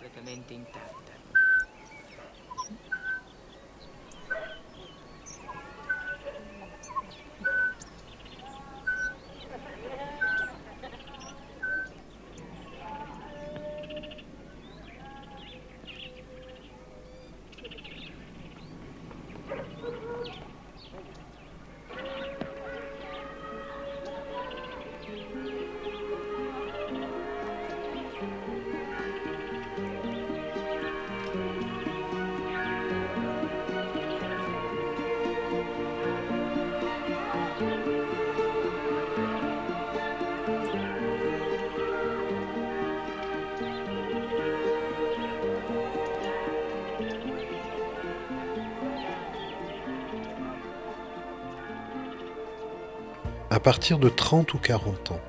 completamente intatta. À partir de 30 ou 40 ans,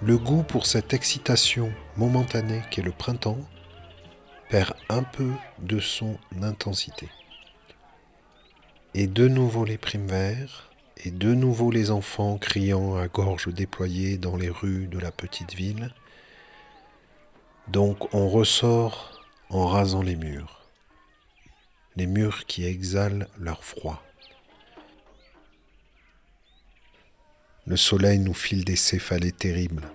le goût pour cette excitation momentanée qu'est le printemps perd un peu de son intensité. Et de nouveau les primes et de nouveau les enfants criant à gorge déployée dans les rues de la petite ville. Donc on ressort en rasant les murs, les murs qui exhalent leur froid. Le soleil nous file des céphalées terribles.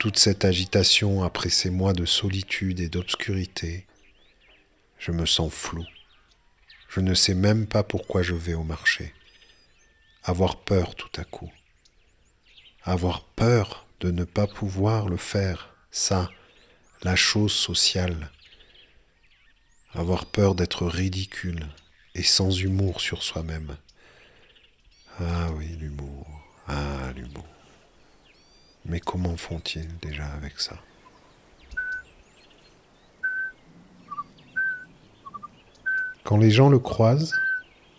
Toute cette agitation après ces mois de solitude et d'obscurité, je me sens flou. Je ne sais même pas pourquoi je vais au marché. Avoir peur tout à coup. Avoir peur de ne pas pouvoir le faire, ça, la chose sociale. Avoir peur d'être ridicule et sans humour sur soi-même. Ah oui, l'humour. Ah, l'humour. Mais comment font-ils déjà avec ça? Quand les gens le croisent,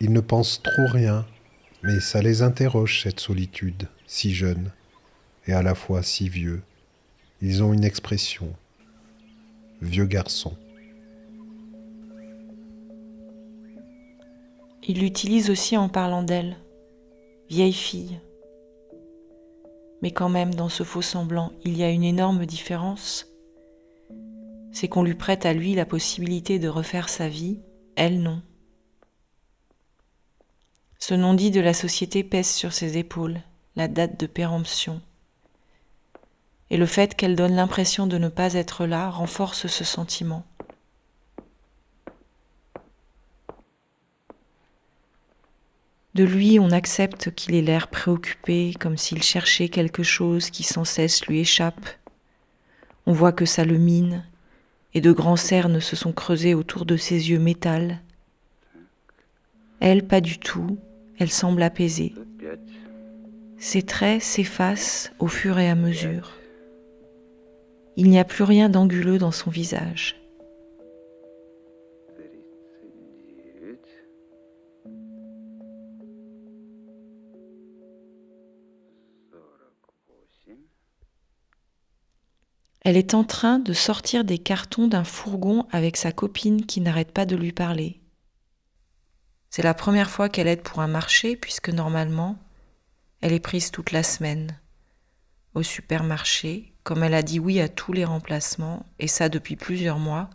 ils ne pensent trop rien, mais ça les interroge cette solitude, si jeune et à la fois si vieux. Ils ont une expression, vieux garçon. Il l'utilise aussi en parlant d'elle, vieille fille. Mais quand même, dans ce faux semblant, il y a une énorme différence. C'est qu'on lui prête à lui la possibilité de refaire sa vie, elle non. Ce non-dit de la société pèse sur ses épaules, la date de péremption. Et le fait qu'elle donne l'impression de ne pas être là renforce ce sentiment. De lui, on accepte qu'il ait l'air préoccupé, comme s'il cherchait quelque chose qui sans cesse lui échappe. On voit que ça le mine, et de grands cernes se sont creusés autour de ses yeux métal. Elle, pas du tout, elle semble apaisée. Ses traits s'effacent au fur et à mesure. Il n'y a plus rien d'anguleux dans son visage. Elle est en train de sortir des cartons d'un fourgon avec sa copine qui n'arrête pas de lui parler. C'est la première fois qu'elle aide pour un marché puisque normalement, elle est prise toute la semaine. Au supermarché, comme elle a dit oui à tous les remplacements, et ça depuis plusieurs mois,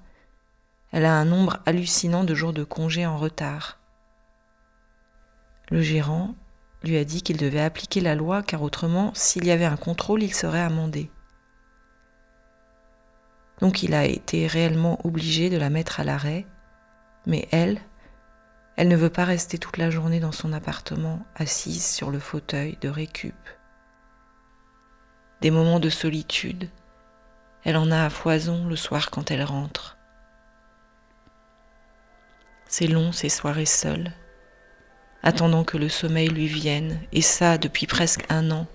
elle a un nombre hallucinant de jours de congé en retard. Le gérant lui a dit qu'il devait appliquer la loi car autrement, s'il y avait un contrôle, il serait amendé. Donc il a été réellement obligé de la mettre à l'arrêt. Mais elle, elle ne veut pas rester toute la journée dans son appartement, assise sur le fauteuil de récup. Des moments de solitude, elle en a à foison le soir quand elle rentre. C'est long ces soirées seules, attendant que le sommeil lui vienne, et ça depuis presque un an.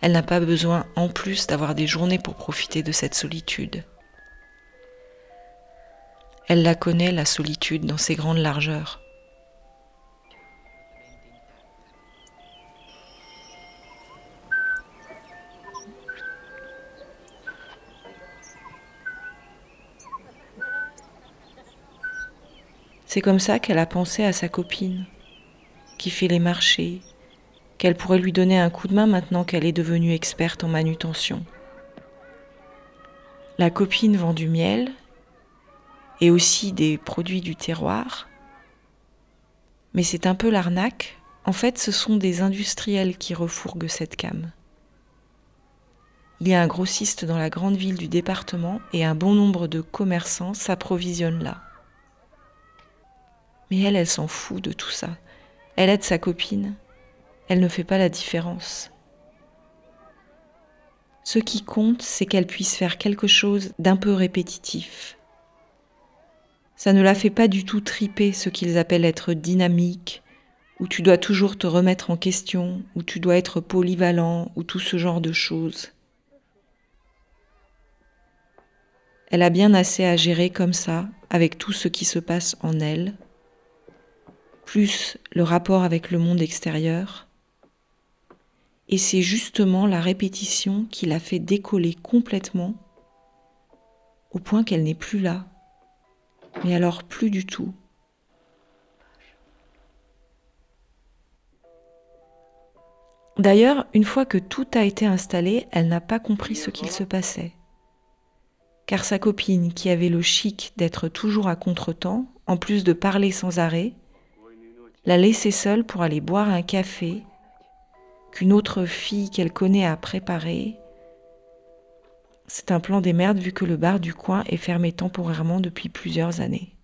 Elle n'a pas besoin en plus d'avoir des journées pour profiter de cette solitude. Elle la connaît, la solitude, dans ses grandes largeurs. C'est comme ça qu'elle a pensé à sa copine, qui fait les marchés, qu'elle pourrait lui donner un coup de main maintenant qu'elle est devenue experte en manutention. La copine vend du miel et aussi des produits du terroir. Mais c'est un peu l'arnaque. En fait, ce sont des industriels qui refourguent cette cam. Il y a un grossiste dans la grande ville du département et un bon nombre de commerçants s'approvisionnent là. Mais elle, elle s'en fout de tout ça. Elle aide sa copine. Elle ne fait pas la différence. Ce qui compte, c'est qu'elle puisse faire quelque chose d'un peu répétitif. Ça ne la fait pas du tout triper ce qu'ils appellent être dynamique, où tu dois toujours te remettre en question, où tu dois être polyvalent, ou tout ce genre de choses. Elle a bien assez à gérer comme ça, avec tout ce qui se passe en elle, plus le rapport avec le monde extérieur. Et c'est justement la répétition qui l'a fait décoller complètement au point qu'elle n'est plus là. Mais alors plus du tout. D'ailleurs, une fois que tout a été installé, elle n'a pas compris ce qu'il se passait. Car sa copine, qui avait le chic d'être toujours à contretemps, en plus de parler sans arrêt, l'a laissée seule pour aller boire un café qu'une autre fille qu'elle connaît a préparé. C'est un plan des merdes vu que le bar du coin est fermé temporairement depuis plusieurs années.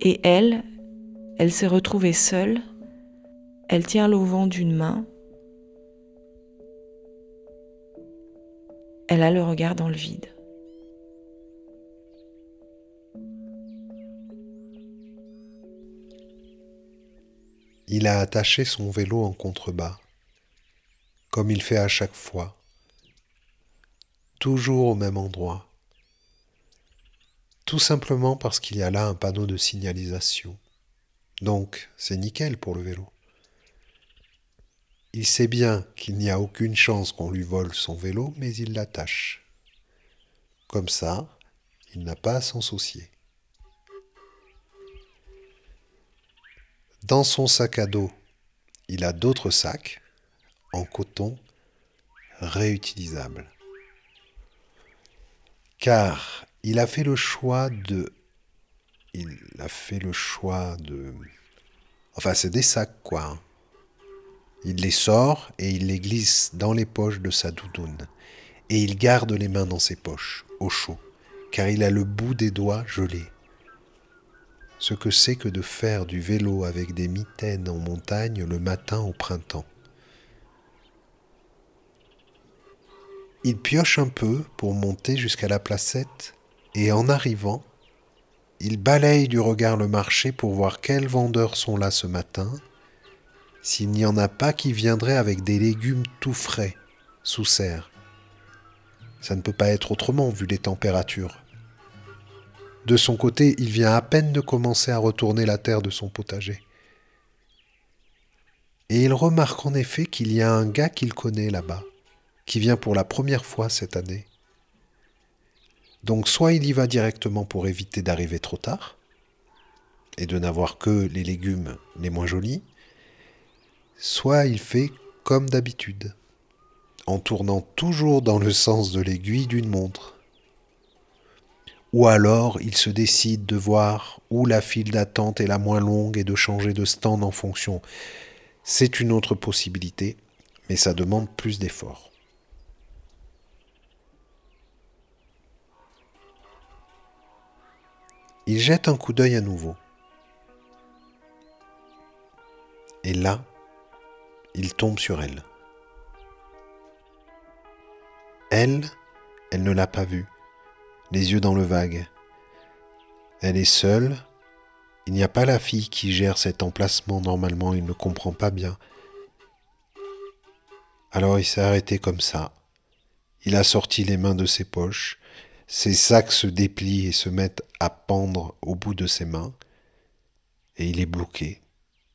Et elle, elle s'est retrouvée seule, elle tient l'auvent d'une main, elle a le regard dans le vide. Il a attaché son vélo en contrebas, comme il fait à chaque fois, toujours au même endroit, tout simplement parce qu'il y a là un panneau de signalisation. Donc, c'est nickel pour le vélo. Il sait bien qu'il n'y a aucune chance qu'on lui vole son vélo, mais il l'attache. Comme ça, il n'a pas à s'en soucier. Dans son sac à dos, il a d'autres sacs en coton réutilisables. Car il a fait le choix de... Il a fait le choix de... Enfin, c'est des sacs, quoi. Hein. Il les sort et il les glisse dans les poches de sa doudoune. Et il garde les mains dans ses poches, au chaud, car il a le bout des doigts gelé ce que c'est que de faire du vélo avec des mitaines en montagne le matin au printemps. Il pioche un peu pour monter jusqu'à la placette et en arrivant, il balaye du regard le marché pour voir quels vendeurs sont là ce matin, s'il n'y en a pas qui viendraient avec des légumes tout frais, sous serre. Ça ne peut pas être autrement vu les températures. De son côté, il vient à peine de commencer à retourner la terre de son potager. Et il remarque en effet qu'il y a un gars qu'il connaît là-bas, qui vient pour la première fois cette année. Donc soit il y va directement pour éviter d'arriver trop tard, et de n'avoir que les légumes les moins jolis, soit il fait comme d'habitude, en tournant toujours dans le sens de l'aiguille d'une montre ou alors il se décide de voir où la file d'attente est la moins longue et de changer de stand en fonction. C'est une autre possibilité, mais ça demande plus d'efforts. Il jette un coup d'œil à nouveau. Et là, il tombe sur elle. Elle, elle ne l'a pas vue les yeux dans le vague. Elle est seule. Il n'y a pas la fille qui gère cet emplacement normalement, il ne comprend pas bien. Alors il s'est arrêté comme ça. Il a sorti les mains de ses poches. Ses sacs se déplient et se mettent à pendre au bout de ses mains. Et il est bloqué.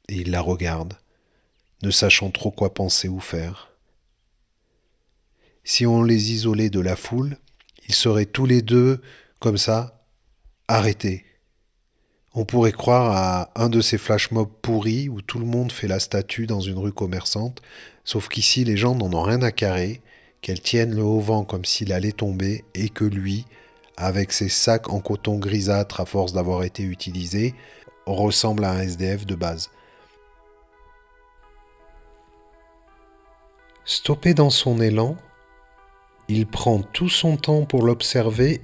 Et il la regarde, ne sachant trop quoi penser ou faire. Si on les isolait de la foule, ils seraient tous les deux, comme ça, arrêtés. On pourrait croire à un de ces flash mobs pourris où tout le monde fait la statue dans une rue commerçante, sauf qu'ici les gens n'en ont rien à carrer, qu'elle tienne le haut vent comme s'il allait tomber et que lui, avec ses sacs en coton grisâtre à force d'avoir été utilisés, ressemble à un SDF de base. Stoppé dans son élan, il prend tout son temps pour l'observer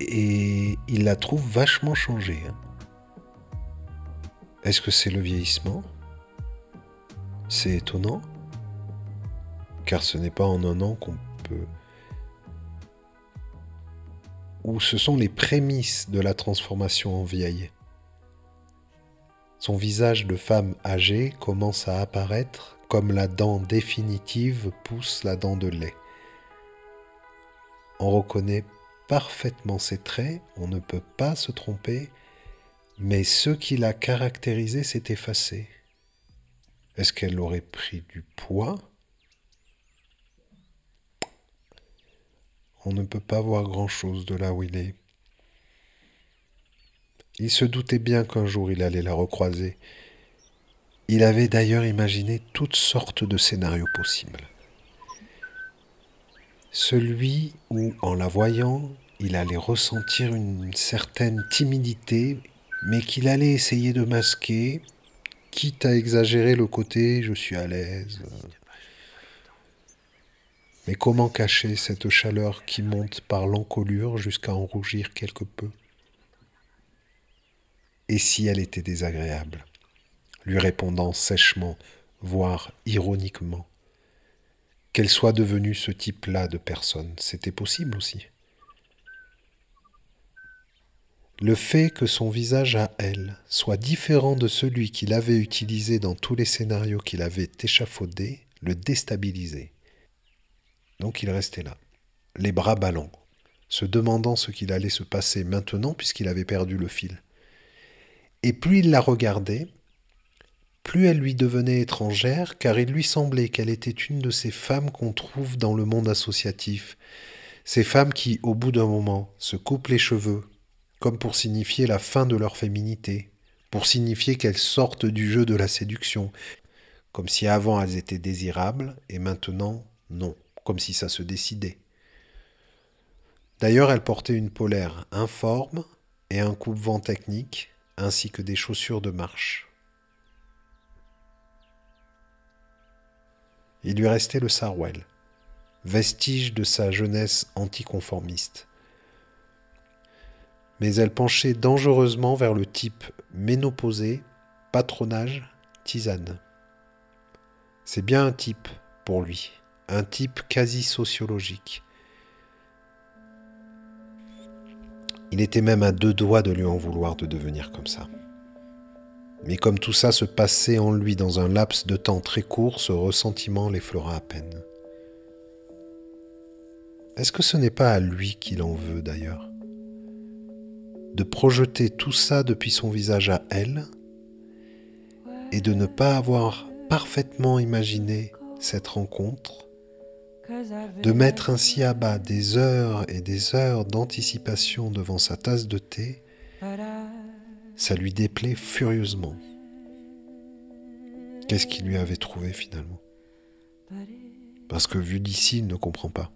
et il la trouve vachement changée. Hein. Est-ce que c'est le vieillissement? C'est étonnant, car ce n'est pas en un an qu'on peut... Ou ce sont les prémices de la transformation en vieille. Son visage de femme âgée commence à apparaître comme la dent définitive pousse la dent de lait. On reconnaît parfaitement ses traits, on ne peut pas se tromper, mais ce qui l'a caractérisé s'est effacé. Est-ce qu'elle aurait pris du poids? On ne peut pas voir grand-chose de là où il est. Il se doutait bien qu'un jour il allait la recroiser, il avait d'ailleurs imaginé toutes sortes de scénarios possibles. Celui où, en la voyant, il allait ressentir une certaine timidité, mais qu'il allait essayer de masquer, quitte à exagérer le côté je suis à l'aise. Mais comment cacher cette chaleur qui monte par l'encolure jusqu'à en rougir quelque peu? Et si elle était désagréable? Lui répondant sèchement, voire ironiquement. Qu'elle soit devenue ce type-là de personne, c'était possible aussi. Le fait que son visage à elle soit différent de celui qu'il avait utilisé dans tous les scénarios qu'il avait échafaudés le déstabilisait. Donc il restait là, les bras ballants, se demandant ce qu'il allait se passer maintenant puisqu'il avait perdu le fil. Et plus il la regardait, plus elle lui devenait étrangère, car il lui semblait qu'elle était une de ces femmes qu'on trouve dans le monde associatif, ces femmes qui, au bout d'un moment, se coupent les cheveux, comme pour signifier la fin de leur féminité, pour signifier qu'elles sortent du jeu de la séduction, comme si avant elles étaient désirables, et maintenant non, comme si ça se décidait. D'ailleurs, elle portait une polaire informe et un coupe-vent technique, ainsi que des chaussures de marche. Il lui restait le sarouel, vestige de sa jeunesse anticonformiste. Mais elle penchait dangereusement vers le type ménopausé, patronage, tisane. C'est bien un type pour lui, un type quasi sociologique. Il était même à deux doigts de lui en vouloir de devenir comme ça. Mais comme tout ça se passait en lui dans un laps de temps très court, ce ressentiment l'effleura à peine. Est-ce que ce n'est pas à lui qu'il en veut d'ailleurs? De projeter tout ça depuis son visage à elle et de ne pas avoir parfaitement imaginé cette rencontre, de mettre ainsi à bas des heures et des heures d'anticipation devant sa tasse de thé ça lui déplaît furieusement. Qu'est-ce qu'il lui avait trouvé finalement? Parce que vu d'ici, il ne comprend pas.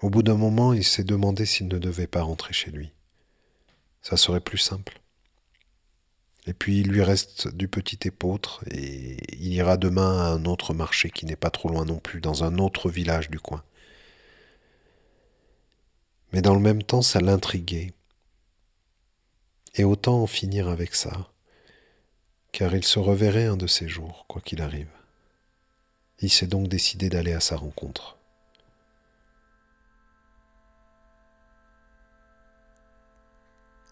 Au bout d'un moment, il s'est demandé s'il ne devait pas rentrer chez lui. Ça serait plus simple. Et puis il lui reste du petit épeautre et il ira demain à un autre marché qui n'est pas trop loin non plus, dans un autre village du coin mais dans le même temps ça l'intriguait. Et autant en finir avec ça, car il se reverrait un de ces jours, quoi qu'il arrive. Il s'est donc décidé d'aller à sa rencontre.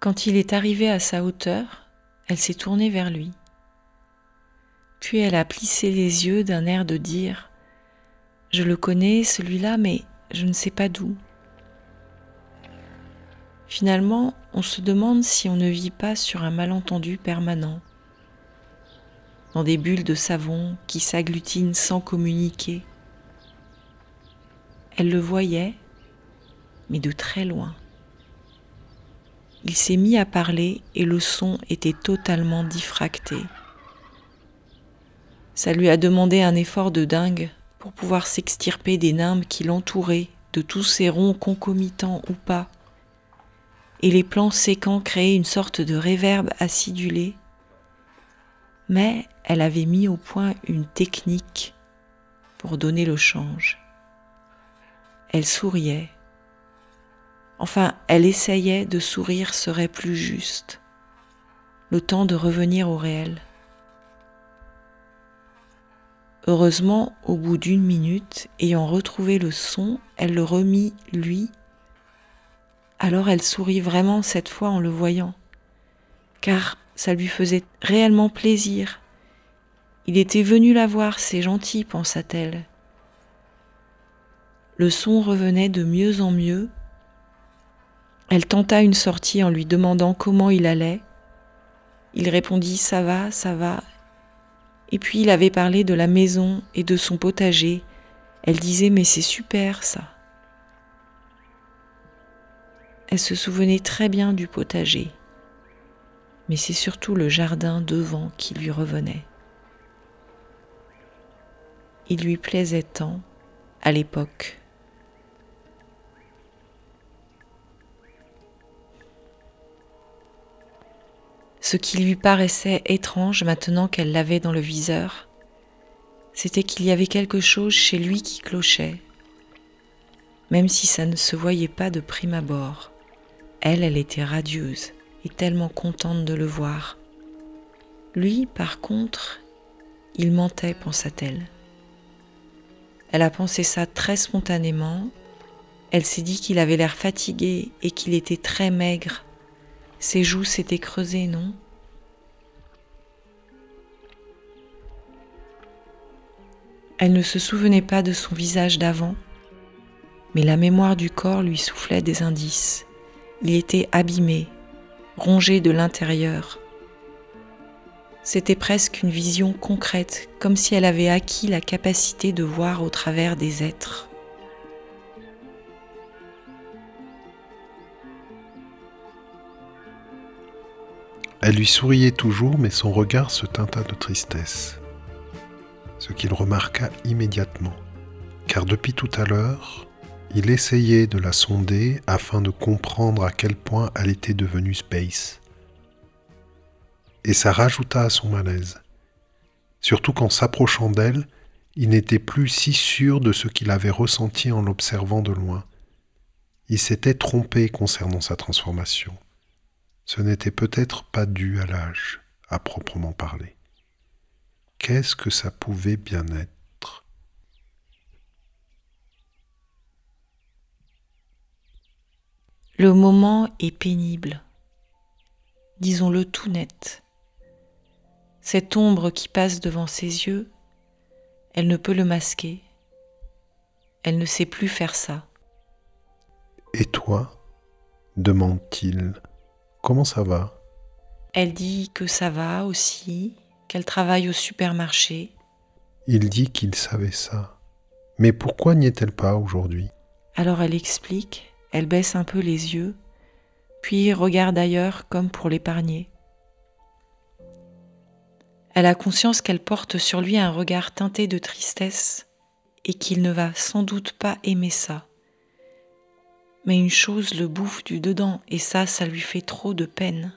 Quand il est arrivé à sa hauteur, elle s'est tournée vers lui. Puis elle a plissé les yeux d'un air de dire ⁇ Je le connais, celui-là, mais je ne sais pas d'où ⁇ Finalement, on se demande si on ne vit pas sur un malentendu permanent, dans des bulles de savon qui s'agglutinent sans communiquer. Elle le voyait, mais de très loin. il s'est mis à parler et le son était totalement diffracté. Ça lui a demandé un effort de dingue pour pouvoir s'extirper des nimbes qui l'entouraient, de tous ces ronds concomitants ou pas. Et les plans séquents créaient une sorte de réverbe acidulé. Mais elle avait mis au point une technique pour donner le change. Elle souriait. Enfin, elle essayait de sourire serait plus juste. Le temps de revenir au réel. Heureusement, au bout d'une minute, ayant retrouvé le son, elle le remit, lui. Alors elle sourit vraiment cette fois en le voyant, car ça lui faisait réellement plaisir. Il était venu la voir, c'est gentil, pensa-t-elle. Le son revenait de mieux en mieux. Elle tenta une sortie en lui demandant comment il allait. Il répondit Ça va, ça va, et puis il avait parlé de la maison et de son potager. Elle disait Mais c'est super ça. Elle se souvenait très bien du potager, mais c'est surtout le jardin devant qui lui revenait. Il lui plaisait tant à l'époque. Ce qui lui paraissait étrange maintenant qu'elle l'avait dans le viseur, c'était qu'il y avait quelque chose chez lui qui clochait, même si ça ne se voyait pas de prime abord. Elle, elle était radieuse et tellement contente de le voir. Lui, par contre, il mentait, pensa-t-elle. Elle a pensé ça très spontanément. Elle s'est dit qu'il avait l'air fatigué et qu'il était très maigre ses joues s'étaient creusées, non? Elle ne se souvenait pas de son visage d'avant, mais la mémoire du corps lui soufflait des indices. Il était abîmé, rongé de l'intérieur. C'était presque une vision concrète, comme si elle avait acquis la capacité de voir au travers des êtres. Elle lui souriait toujours, mais son regard se teinta de tristesse, ce qu'il remarqua immédiatement, car depuis tout à l'heure, il essayait de la sonder afin de comprendre à quel point elle était devenue Space. Et ça rajouta à son malaise, surtout qu'en s'approchant d'elle, il n'était plus si sûr de ce qu'il avait ressenti en l'observant de loin. Il s'était trompé concernant sa transformation ce n'était peut-être pas dû à l'âge, à proprement parler. Qu'est-ce que ça pouvait bien être? Le moment est pénible, disons-le tout net. Cette ombre qui passe devant ses yeux, elle ne peut le masquer. Elle ne sait plus faire ça. Et toi demande-t-il Comment ça va? Elle dit que ça va aussi, qu'elle travaille au supermarché. Il dit qu'il savait ça. Mais pourquoi n'y est-elle pas aujourd'hui? Alors elle explique, elle baisse un peu les yeux, puis regarde ailleurs comme pour l'épargner. Elle a conscience qu'elle porte sur lui un regard teinté de tristesse et qu'il ne va sans doute pas aimer ça mais une chose le bouffe du dedans et ça, ça lui fait trop de peine.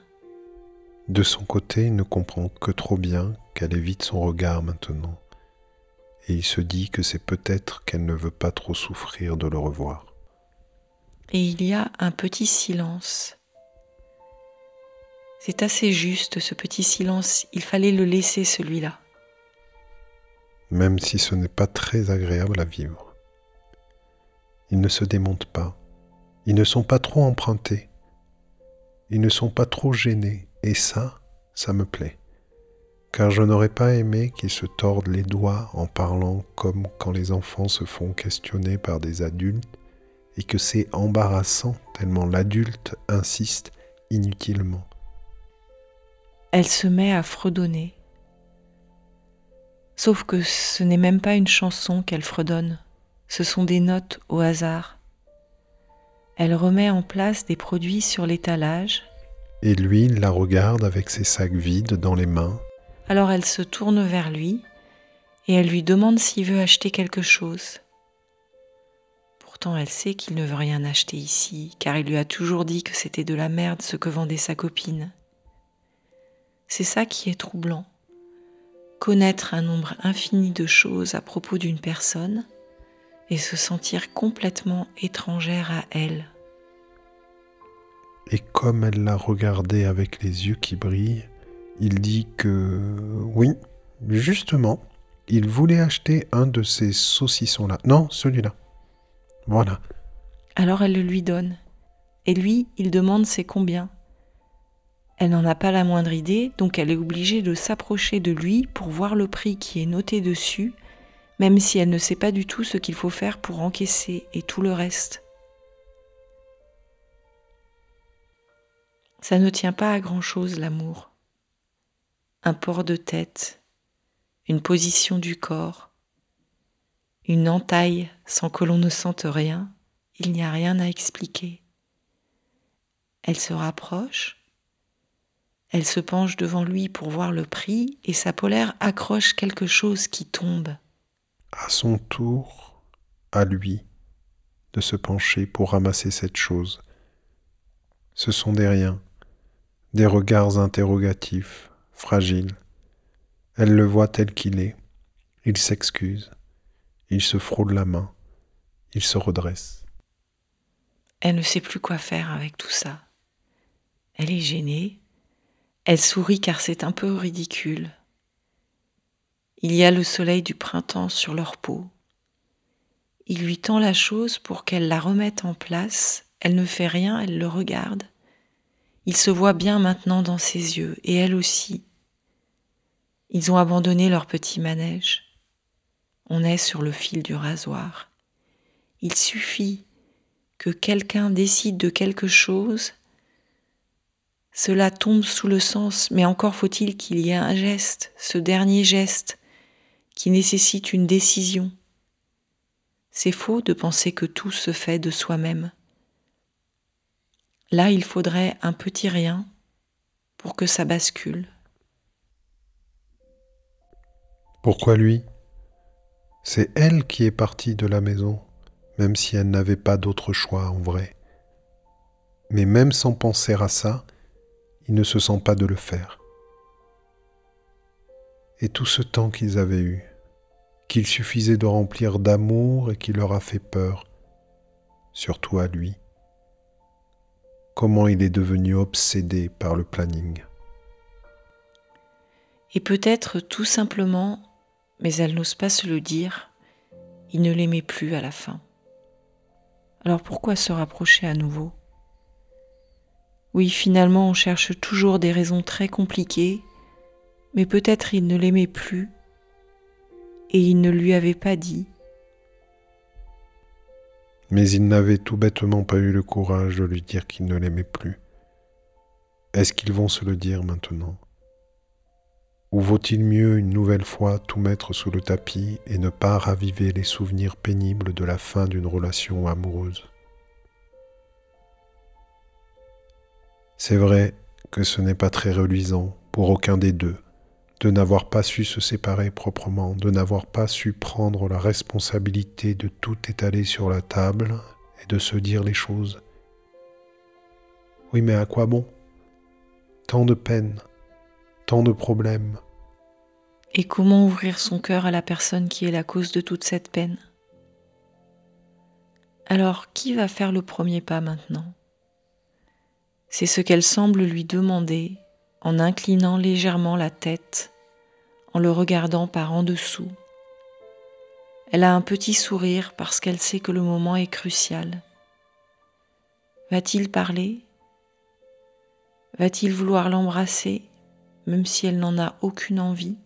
De son côté, il ne comprend que trop bien qu'elle évite son regard maintenant, et il se dit que c'est peut-être qu'elle ne veut pas trop souffrir de le revoir. Et il y a un petit silence. C'est assez juste ce petit silence, il fallait le laisser celui-là. Même si ce n'est pas très agréable à vivre. Il ne se démonte pas, ils ne sont pas trop empruntés. Ils ne sont pas trop gênés. Et ça, ça me plaît. Car je n'aurais pas aimé qu'ils se tordent les doigts en parlant comme quand les enfants se font questionner par des adultes et que c'est embarrassant tellement l'adulte insiste inutilement. Elle se met à fredonner. Sauf que ce n'est même pas une chanson qu'elle fredonne, ce sont des notes au hasard elle remet en place des produits sur l'étalage Et lui, il la regarde avec ses sacs vides dans les mains. Alors elle se tourne vers lui et elle lui demande s'il veut acheter quelque chose. Pourtant elle sait qu'il ne veut rien acheter ici, car il lui a toujours dit que c'était de la merde ce que vendait sa copine. C'est ça qui est troublant. Connaître un nombre infini de choses à propos d'une personne et se sentir complètement étrangère à elle. Et comme elle l'a regardé avec les yeux qui brillent, il dit que oui, justement, il voulait acheter un de ces saucissons-là. Non, celui-là. Voilà. Alors elle le lui donne. Et lui, il demande c'est combien. Elle n'en a pas la moindre idée, donc elle est obligée de s'approcher de lui pour voir le prix qui est noté dessus, même si elle ne sait pas du tout ce qu'il faut faire pour encaisser et tout le reste. Ça ne tient pas à grand-chose l'amour. Un port de tête, une position du corps, une entaille sans que l'on ne sente rien, il n'y a rien à expliquer. Elle se rapproche, elle se penche devant lui pour voir le prix et sa polaire accroche quelque chose qui tombe. À son tour, à lui de se pencher pour ramasser cette chose. Ce sont des riens, des regards interrogatifs, fragiles. Elle le voit tel qu'il est. Il s'excuse. Il se frôle la main. Il se redresse. Elle ne sait plus quoi faire avec tout ça. Elle est gênée. Elle sourit car c'est un peu ridicule. Il y a le soleil du printemps sur leur peau. Il lui tend la chose pour qu'elle la remette en place. Elle ne fait rien, elle le regarde. Il se voit bien maintenant dans ses yeux, et elle aussi. Ils ont abandonné leur petit manège. On est sur le fil du rasoir. Il suffit que quelqu'un décide de quelque chose, cela tombe sous le sens, mais encore faut-il qu'il y ait un geste, ce dernier geste, qui nécessite une décision. C'est faux de penser que tout se fait de soi-même. Là, il faudrait un petit rien pour que ça bascule. Pourquoi lui? C'est elle qui est partie de la maison, même si elle n'avait pas d'autre choix en vrai. Mais même sans penser à ça, il ne se sent pas de le faire. Et tout ce temps qu'ils avaient eu, qu'il suffisait de remplir d'amour et qui leur a fait peur, surtout à lui comment il est devenu obsédé par le planning. Et peut-être tout simplement, mais elle n'ose pas se le dire, il ne l'aimait plus à la fin. Alors pourquoi se rapprocher à nouveau? Oui, finalement, on cherche toujours des raisons très compliquées, mais peut-être il ne l'aimait plus et il ne lui avait pas dit mais il n'avait tout bêtement pas eu le courage de lui dire qu'il ne l'aimait plus. Est-ce qu'ils vont se le dire maintenant? Ou vaut-il mieux une nouvelle fois tout mettre sous le tapis et ne pas raviver les souvenirs pénibles de la fin d'une relation amoureuse? C'est vrai que ce n'est pas très reluisant pour aucun des deux de n'avoir pas su se séparer proprement, de n'avoir pas su prendre la responsabilité de tout étaler sur la table et de se dire les choses. Oui, mais à quoi bon? Tant de peine, tant de problèmes. Et comment ouvrir son cœur à la personne qui est la cause de toute cette peine? Alors, qui va faire le premier pas maintenant? C'est ce qu'elle semble lui demander en inclinant légèrement la tête, en le regardant par en dessous. Elle a un petit sourire parce qu'elle sait que le moment est crucial. Va-t-il parler? Va-t-il vouloir l'embrasser, même si elle n'en a aucune envie